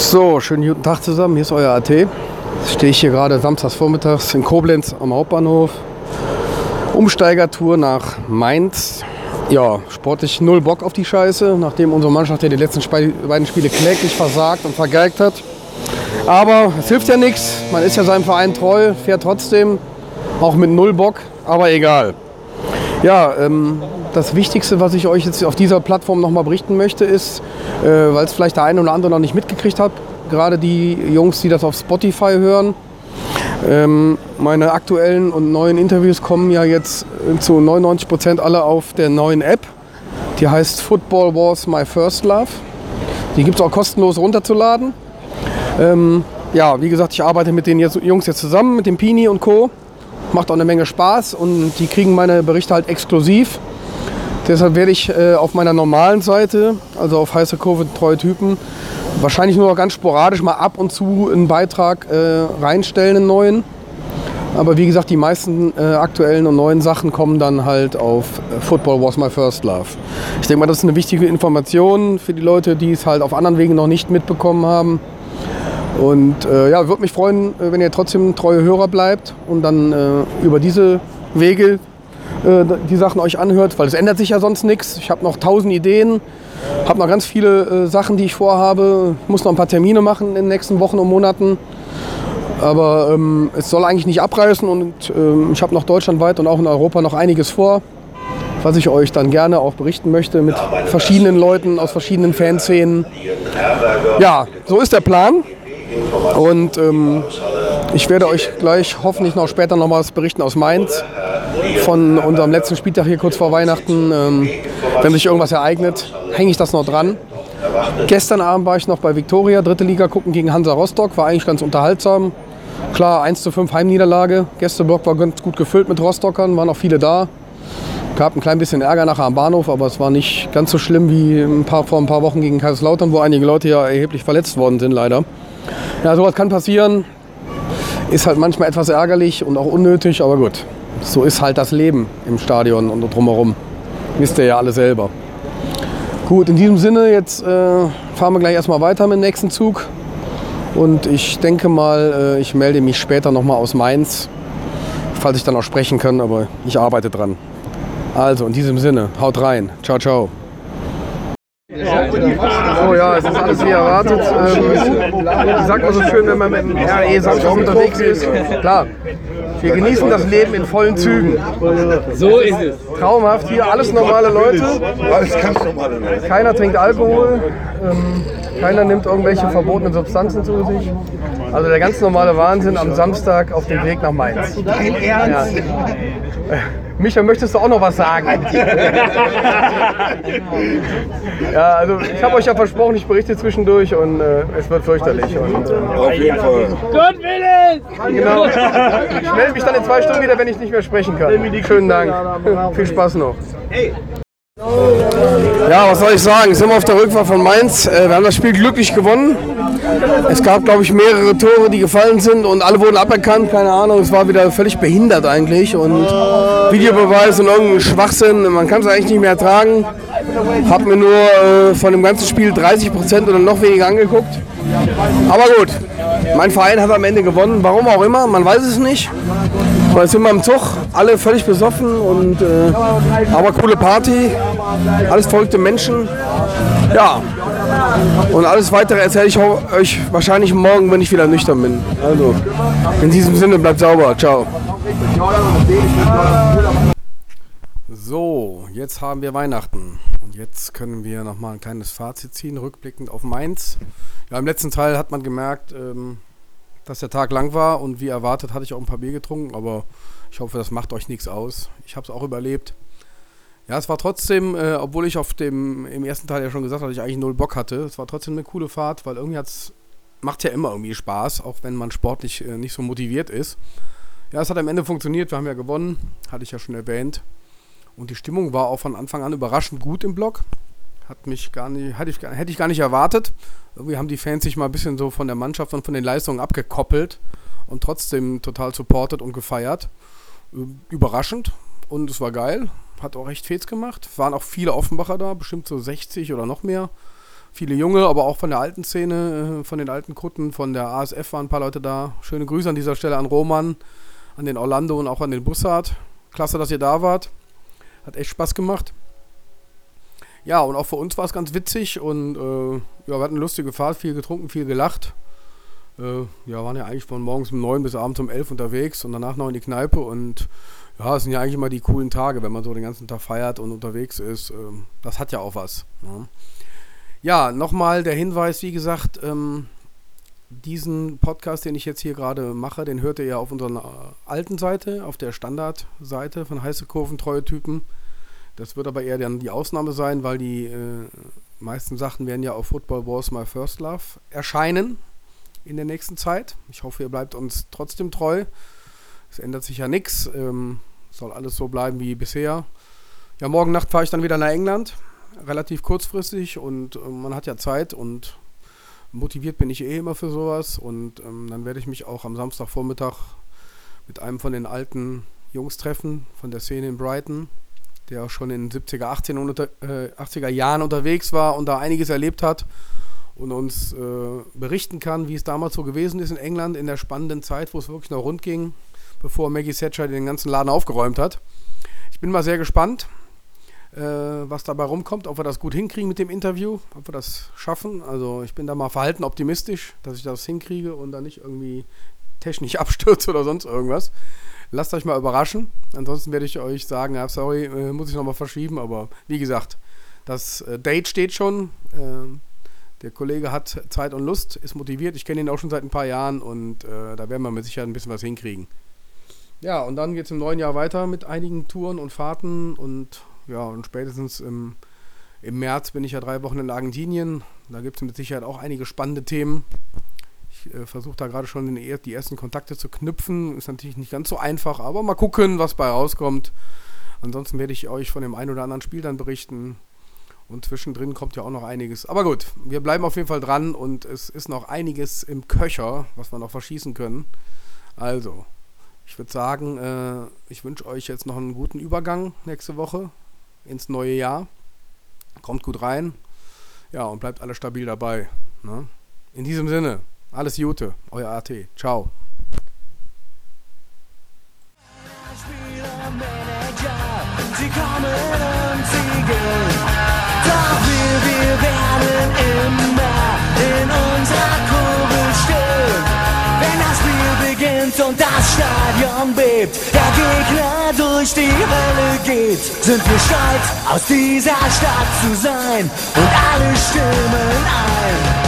So, schönen guten Tag zusammen. Hier ist euer AT. Jetzt stehe ich hier gerade samstags vormittags in Koblenz am Hauptbahnhof. Umsteigertour nach Mainz. Ja, sportlich null Bock auf die Scheiße, nachdem unsere Mannschaft ja die letzten Spe beiden Spiele kläglich versagt und vergeigt hat. Aber es hilft ja nichts. Man ist ja seinem Verein treu, fährt trotzdem, auch mit null Bock, aber egal. Ja, ähm, das Wichtigste, was ich euch jetzt auf dieser Plattform nochmal berichten möchte, ist, äh, weil es vielleicht der eine oder andere noch nicht mitgekriegt hat, gerade die Jungs, die das auf Spotify hören. Ähm, meine aktuellen und neuen Interviews kommen ja jetzt zu 99 Prozent alle auf der neuen App. Die heißt Football Wars My First Love. Die gibt es auch kostenlos runterzuladen. Ähm, ja, wie gesagt, ich arbeite mit den Jungs jetzt zusammen, mit dem Pini und Co. Macht auch eine Menge Spaß und die kriegen meine Berichte halt exklusiv. Deshalb werde ich äh, auf meiner normalen Seite, also auf heiße Kurve treue Typen, wahrscheinlich nur ganz sporadisch mal ab und zu einen Beitrag äh, reinstellen, einen neuen. Aber wie gesagt, die meisten äh, aktuellen und neuen Sachen kommen dann halt auf äh, Football Was My First Love. Ich denke mal, das ist eine wichtige Information für die Leute, die es halt auf anderen Wegen noch nicht mitbekommen haben. Und äh, ja, würde mich freuen, äh, wenn ihr trotzdem treue Hörer bleibt und dann äh, über diese Wege äh, die Sachen euch anhört, weil es ändert sich ja sonst nichts. Ich habe noch tausend Ideen, habe noch ganz viele äh, Sachen, die ich vorhabe, muss noch ein paar Termine machen in den nächsten Wochen und Monaten. Aber ähm, es soll eigentlich nicht abreißen und ähm, ich habe noch deutschlandweit und auch in Europa noch einiges vor, was ich euch dann gerne auch berichten möchte mit verschiedenen Leuten aus verschiedenen Fanszenen. Ja, so ist der Plan. Und ähm, ich werde euch gleich hoffentlich noch später noch was berichten aus Mainz von unserem letzten Spieltag hier kurz vor Weihnachten. Ähm, wenn sich irgendwas ereignet, hänge ich das noch dran. Gestern Abend war ich noch bei Viktoria, dritte Liga gucken gegen Hansa Rostock. War eigentlich ganz unterhaltsam. Klar, 1 zu 5 Heimniederlage. Gästeblock war ganz gut gefüllt mit Rostockern, waren auch viele da. Gab ein klein bisschen Ärger nachher am Bahnhof, aber es war nicht ganz so schlimm wie ein paar, vor ein paar Wochen gegen Kaiserslautern, wo einige Leute ja erheblich verletzt worden sind, leider. Ja, sowas kann passieren. Ist halt manchmal etwas ärgerlich und auch unnötig, aber gut. So ist halt das Leben im Stadion und drumherum. Wisst ihr ja alle selber. Gut, in diesem Sinne, jetzt äh, fahren wir gleich erstmal weiter mit dem nächsten Zug. Und ich denke mal, äh, ich melde mich später nochmal aus Mainz, falls ich dann auch sprechen kann, aber ich arbeite dran. Also, in diesem Sinne, haut rein. Ciao, ciao. Oh ja, es ist alles wie erwartet. Ähm, ich sag mal so schön, wenn man mit dem RE Samstag unterwegs ist. Klar, wir genießen das Leben in vollen Zügen. So ist es. Traumhaft hier, alles normale Leute. Alles ganz normale Leute. Keiner trinkt Alkohol. Ähm, keiner nimmt irgendwelche verbotenen Substanzen zu sich. Also der ganz normale Wahnsinn am Samstag auf dem Weg nach Mainz. Dein Ernst? Ja. Micha, möchtest du auch noch was sagen? ja, also ich habe euch ja versprochen, ich berichte zwischendurch und äh, es wird fürchterlich. Und, äh, Auf jeden Fall. Gott will es! genau. Ich melde mich dann in zwei Stunden wieder, wenn ich nicht mehr sprechen kann. Schönen Dank. Viel Spaß noch. Ja, was soll ich sagen? Sind wir auf der Rückfahrt von Mainz. Äh, Wir haben das Spiel glücklich gewonnen. Es gab, glaube ich, mehrere Tore, die gefallen sind und alle wurden aberkannt. Keine Ahnung, es war wieder völlig behindert eigentlich. Und Videobeweis und irgendein Schwachsinn. Man kann es eigentlich nicht mehr ertragen. Hab mir nur äh, von dem ganzen Spiel 30 Prozent oder noch weniger angeguckt. Aber gut, mein Verein hat am Ende gewonnen. Warum auch immer, man weiß es nicht. Weil sind wir im Zug, alle völlig besoffen und äh, aber coole Party, alles verrückte Menschen. Ja. Und alles weitere erzähle ich euch wahrscheinlich morgen, wenn ich wieder nüchtern bin. Also, in diesem Sinne bleibt sauber. Ciao. So, jetzt haben wir Weihnachten. Und jetzt können wir nochmal ein kleines Fazit ziehen, rückblickend auf Mainz. Ja, im letzten Teil hat man gemerkt, ähm, dass der Tag lang war und wie erwartet hatte ich auch ein paar Bier getrunken, aber ich hoffe, das macht euch nichts aus. Ich habe es auch überlebt. Ja, es war trotzdem, äh, obwohl ich auf dem im ersten Teil ja schon gesagt dass ich eigentlich null Bock hatte, es war trotzdem eine coole Fahrt, weil irgendwie hat's macht ja immer irgendwie Spaß, auch wenn man sportlich äh, nicht so motiviert ist. Ja, es hat am Ende funktioniert, wir haben ja gewonnen, hatte ich ja schon erwähnt. Und die Stimmung war auch von Anfang an überraschend gut im Block. Hat mich gar nicht, hatte ich, hätte ich gar nicht erwartet. Irgendwie haben die Fans sich mal ein bisschen so von der Mannschaft und von den Leistungen abgekoppelt und trotzdem total supportet und gefeiert. Überraschend und es war geil. Hat auch recht Fets gemacht. Waren auch viele Offenbacher da, bestimmt so 60 oder noch mehr. viele Junge, aber auch von der alten Szene, äh, von den alten Kutten, von der ASF waren ein paar Leute da. Schöne Grüße an dieser Stelle an Roman, an den Orlando und auch an den Bussard. Klasse, dass ihr da wart. Hat echt Spaß gemacht. Ja, und auch für uns war es ganz witzig und äh, ja, wir hatten eine lustige Fahrt, viel getrunken, viel gelacht. Äh, ja, waren ja eigentlich von morgens um 9 bis abends um 11 unterwegs und danach noch in die Kneipe und ja, es sind ja eigentlich immer die coolen Tage, wenn man so den ganzen Tag feiert und unterwegs ist. Ähm, das hat ja auch was. Ne? Ja, nochmal der Hinweis, wie gesagt, ähm, diesen Podcast, den ich jetzt hier gerade mache, den hört ihr ja auf unserer alten Seite, auf der Standardseite von heiße Kurven, treue Typen. Das wird aber eher dann die Ausnahme sein, weil die äh, meisten Sachen werden ja auf Football Wars My First Love erscheinen in der nächsten Zeit. Ich hoffe, ihr bleibt uns trotzdem treu. Es ändert sich ja nichts. Ähm, soll alles so bleiben wie bisher. Ja, morgen Nacht fahre ich dann wieder nach England. Relativ kurzfristig und äh, man hat ja Zeit und motiviert bin ich eh immer für sowas. Und ähm, dann werde ich mich auch am Samstagvormittag mit einem von den alten Jungs treffen, von der Szene in Brighton der auch schon in den 70er, 80er, unter, äh, 80er Jahren unterwegs war und da einiges erlebt hat und uns äh, berichten kann, wie es damals so gewesen ist in England in der spannenden Zeit, wo es wirklich noch rund ging, bevor Maggie Thatcher den ganzen Laden aufgeräumt hat. Ich bin mal sehr gespannt, äh, was dabei rumkommt, ob wir das gut hinkriegen mit dem Interview, ob wir das schaffen. Also ich bin da mal verhalten optimistisch, dass ich das hinkriege und da nicht irgendwie technisch abstürze oder sonst irgendwas. Lasst euch mal überraschen. Ansonsten werde ich euch sagen, ja, sorry, äh, muss ich nochmal verschieben. Aber wie gesagt, das äh, Date steht schon. Äh, der Kollege hat Zeit und Lust, ist motiviert. Ich kenne ihn auch schon seit ein paar Jahren und äh, da werden wir mit Sicherheit ein bisschen was hinkriegen. Ja, und dann geht es im neuen Jahr weiter mit einigen Touren und Fahrten und ja, und spätestens im, im März bin ich ja drei Wochen in Argentinien. Da gibt es mit Sicherheit auch einige spannende Themen. Ich äh, versuche da gerade schon den, die ersten Kontakte zu knüpfen. Ist natürlich nicht ganz so einfach, aber mal gucken, was bei rauskommt. Ansonsten werde ich euch von dem einen oder anderen Spiel dann berichten. Und zwischendrin kommt ja auch noch einiges. Aber gut, wir bleiben auf jeden Fall dran und es ist noch einiges im Köcher, was wir noch verschießen können. Also, ich würde sagen, äh, ich wünsche euch jetzt noch einen guten Übergang nächste Woche ins neue Jahr. Kommt gut rein. Ja, und bleibt alle stabil dabei. Ne? In diesem Sinne. Alles Gute, euer AT. Ciao. Sie kommen und sie gehen. Doch wir, wir werden immer in unserer Kurve stehen. Wenn das Spiel beginnt und das Stadion bebt, der Gegner durch die Hölle geht, sind wir stolz, aus dieser Stadt zu sein und alle stimmen ein.